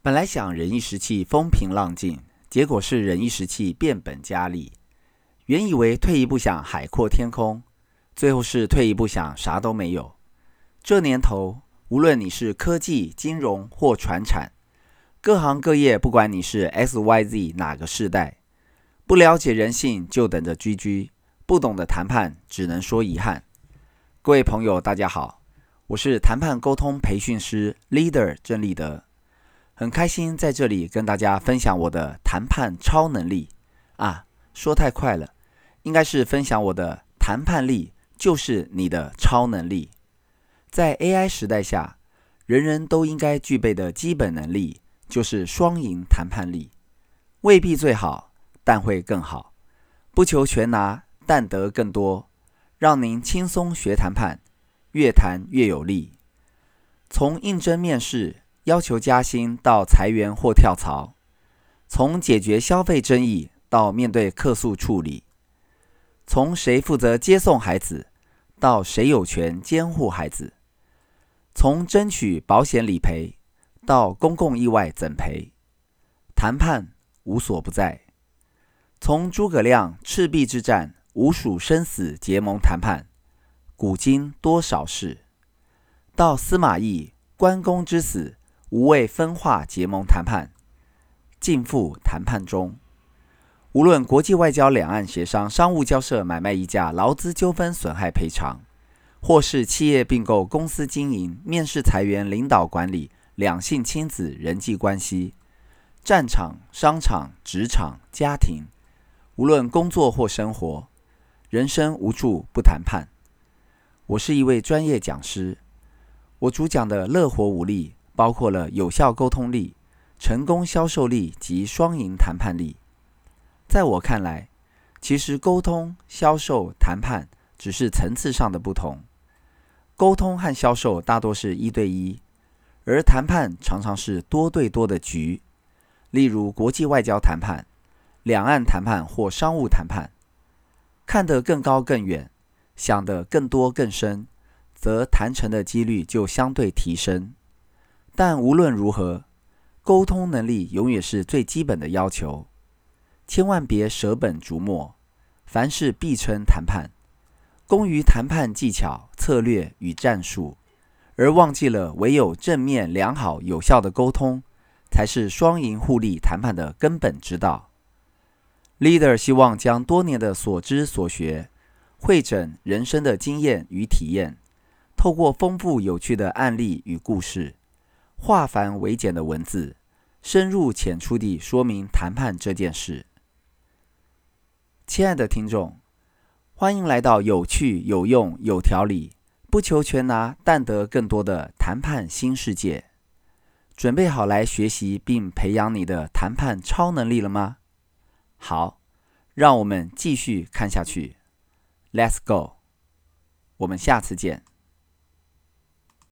本来想忍一时气，风平浪静，结果是忍一时气，变本加厉。原以为退一步想，海阔天空，最后是退一步想，啥都没有。这年头，无论你是科技、金融或传产，各行各业，不管你是 X、Y、Z 哪个世代，不了解人性就等着 GG，不懂得谈判只能说遗憾。各位朋友，大家好，我是谈判沟通培训师 Leader 郑立德，很开心在这里跟大家分享我的谈判超能力啊，说太快了，应该是分享我的谈判力就是你的超能力。在 AI 时代下，人人都应该具备的基本能力就是双赢谈判力，未必最好，但会更好，不求全拿，但得更多。让您轻松学谈判，越谈越有利。从应征面试、要求加薪到裁员或跳槽，从解决消费争议到面对客诉处理，从谁负责接送孩子到谁有权监护孩子，从争取保险理赔到公共意外怎赔，谈判无所不在。从诸葛亮赤壁之战。吴蜀生死结盟谈判，古今多少事。到司马懿关公之死，无畏分化结盟谈判，尽付谈判中。无论国际外交、两岸协商、商务交涉、买卖议价、劳资纠纷、损害赔偿，或是企业并购、公司经营、面试裁员、领导管理、两性亲子、人际关系、战场、商场、职场、家庭，无论工作或生活。人生无处不谈判。我是一位专业讲师，我主讲的乐活五力包括了有效沟通力、成功销售力及双赢谈判力。在我看来，其实沟通、销售、谈判只是层次上的不同。沟通和销售大多是一对一，而谈判常常是多对多的局。例如国际外交谈判、两岸谈判或商务谈判。看得更高更远，想得更多更深，则谈成的几率就相对提升。但无论如何，沟通能力永远是最基本的要求，千万别舍本逐末，凡事必称谈判，功于谈判技巧、策略与战术，而忘记了唯有正面、良好、有效的沟通，才是双赢互利谈判的根本之道。Leader 希望将多年的所知所学，汇整人生的经验与体验，透过丰富有趣的案例与故事，化繁为简的文字，深入浅出地说明谈判这件事。亲爱的听众，欢迎来到有趣、有用、有条理，不求全拿，但得更多的谈判新世界。准备好来学习并培养你的谈判超能力了吗？好，让我们继续看下去。Let's go，我们下次见。